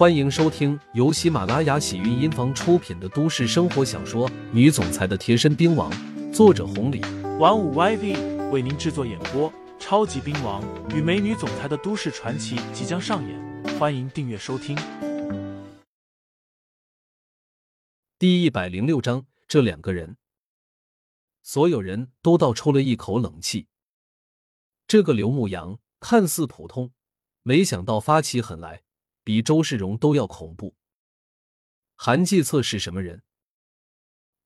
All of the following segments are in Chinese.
欢迎收听由喜马拉雅喜韵音房出品的都市生活小说《女总裁的贴身兵王》，作者红礼，玩五 YV 为您制作演播。超级兵王与美女总裁的都市传奇即将上演，欢迎订阅收听。第一百零六章，这两个人，所有人都倒抽了一口冷气。这个刘牧阳看似普通，没想到发起狠来。比周世荣都要恐怖。韩继策是什么人？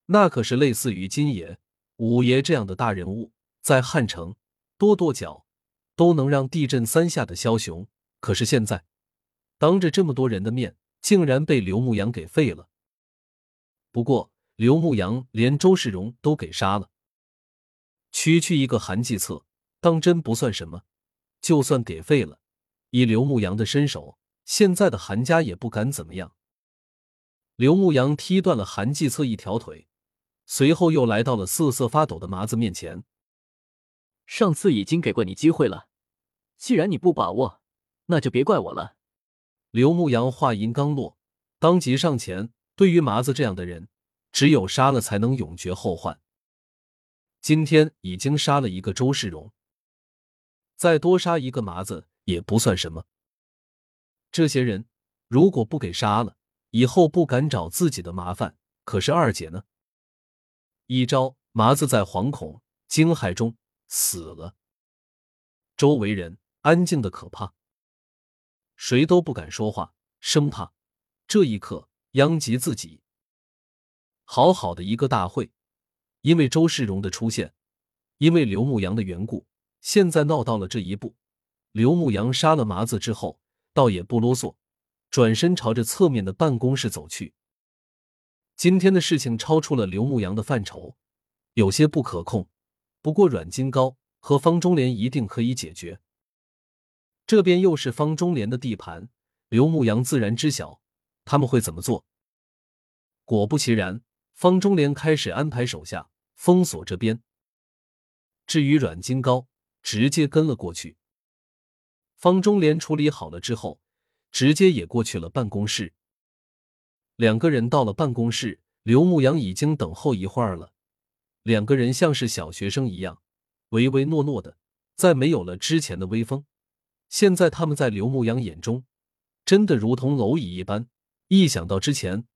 那可是类似于金爷、五爷这样的大人物，在汉城跺跺脚都能让地震三下的枭雄。可是现在，当着这么多人的面，竟然被刘牧阳给废了。不过刘牧阳连周世荣都给杀了，区区一个韩继策，当真不算什么。就算给废了，以刘牧阳的身手。现在的韩家也不敢怎么样。刘牧阳踢断了韩继策一条腿，随后又来到了瑟瑟发抖的麻子面前。上次已经给过你机会了，既然你不把握，那就别怪我了。刘牧阳话音刚落，当即上前。对于麻子这样的人，只有杀了才能永绝后患。今天已经杀了一个周世荣，再多杀一个麻子也不算什么。这些人如果不给杀了，以后不敢找自己的麻烦。可是二姐呢？一招麻子在惶恐惊骇中死了，周围人安静的可怕，谁都不敢说话，生怕这一刻殃及自己。好好的一个大会，因为周世荣的出现，因为刘牧阳的缘故，现在闹到了这一步。刘牧阳杀了麻子之后。倒也不啰嗦，转身朝着侧面的办公室走去。今天的事情超出了刘牧阳的范畴，有些不可控。不过阮金高和方中莲一定可以解决。这边又是方中莲的地盘，刘牧阳自然知晓他们会怎么做。果不其然，方中莲开始安排手下封锁这边。至于阮金高，直接跟了过去。方中莲处理好了之后，直接也过去了办公室。两个人到了办公室，刘牧阳已经等候一会儿了。两个人像是小学生一样，唯唯诺诺的，再没有了之前的威风。现在他们在刘牧阳眼中，真的如同蝼蚁一般。一想到之前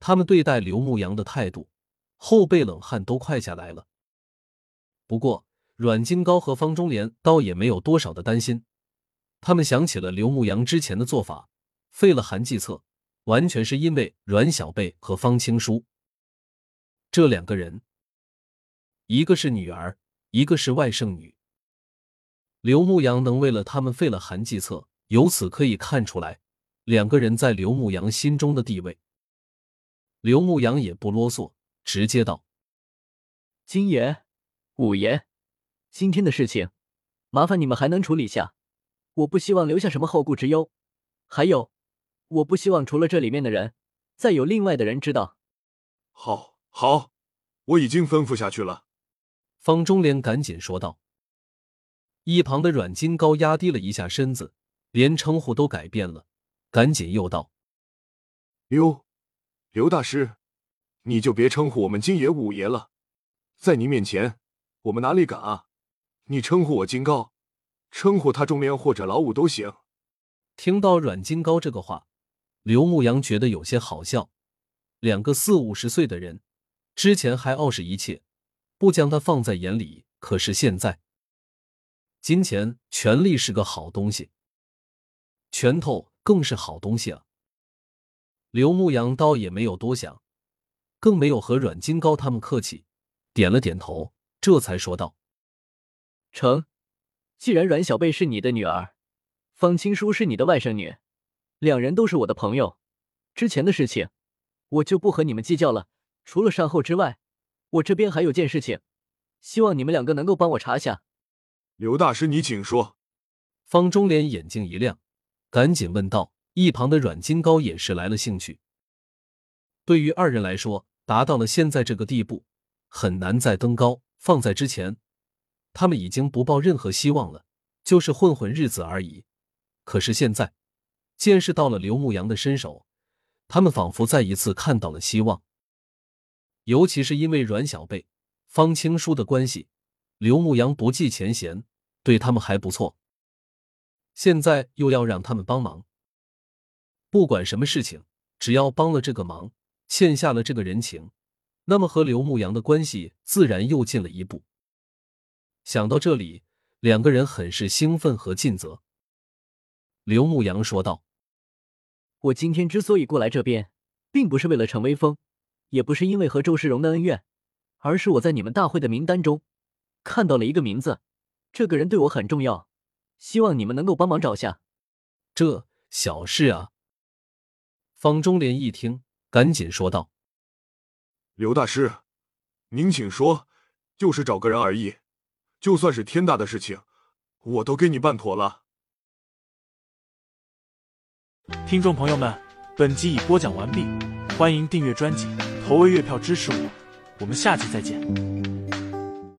他们对待刘牧阳的态度，后背冷汗都快下来了。不过阮金高和方中莲倒也没有多少的担心。他们想起了刘牧阳之前的做法，废了韩继策，完全是因为阮小贝和方青书这两个人，一个是女儿，一个是外甥女。刘牧阳能为了他们废了韩继策，由此可以看出来两个人在刘牧阳心中的地位。刘牧阳也不啰嗦，直接道：“金爷、五爷，今天的事情，麻烦你们还能处理下。”我不希望留下什么后顾之忧，还有，我不希望除了这里面的人，再有另外的人知道。好，好，我已经吩咐下去了。方中莲赶紧说道。一旁的阮金高压低了一下身子，连称呼都改变了，赶紧又道：“刘，刘大师，你就别称呼我们金爷五爷了，在你面前，我们哪里敢啊？你称呼我金高。”称呼他中年或者老五都行。听到阮金高这个话，刘牧阳觉得有些好笑。两个四五十岁的人，之前还傲视一切，不将他放在眼里。可是现在，金钱、权力是个好东西，拳头更是好东西啊！刘牧阳倒也没有多想，更没有和阮金高他们客气，点了点头，这才说道：“成。”既然阮小贝是你的女儿，方青书是你的外甥女，两人都是我的朋友，之前的事情我就不和你们计较了。除了善后之外，我这边还有件事情，希望你们两个能够帮我查下。刘大师，你请说。方中莲眼睛一亮，赶紧问道。一旁的阮金高也是来了兴趣。对于二人来说，达到了现在这个地步，很难再登高。放在之前。他们已经不抱任何希望了，就是混混日子而已。可是现在，见识到了刘牧阳的身手，他们仿佛再一次看到了希望。尤其是因为阮小贝、方青书的关系，刘牧阳不计前嫌，对他们还不错。现在又要让他们帮忙，不管什么事情，只要帮了这个忙，欠下了这个人情，那么和刘牧阳的关系自然又近了一步。想到这里，两个人很是兴奋和尽责。刘牧阳说道：“我今天之所以过来这边，并不是为了逞威风，也不是因为和周世荣的恩怨，而是我在你们大会的名单中看到了一个名字，这个人对我很重要。”希望你们能够帮忙找下，这小事啊。方中莲一听，赶紧说道：“刘大师，您请说，就是找个人而已，就算是天大的事情，我都给你办妥了。”听众朋友们，本集已播讲完毕，欢迎订阅专辑，投喂月票支持我，我们下集再见。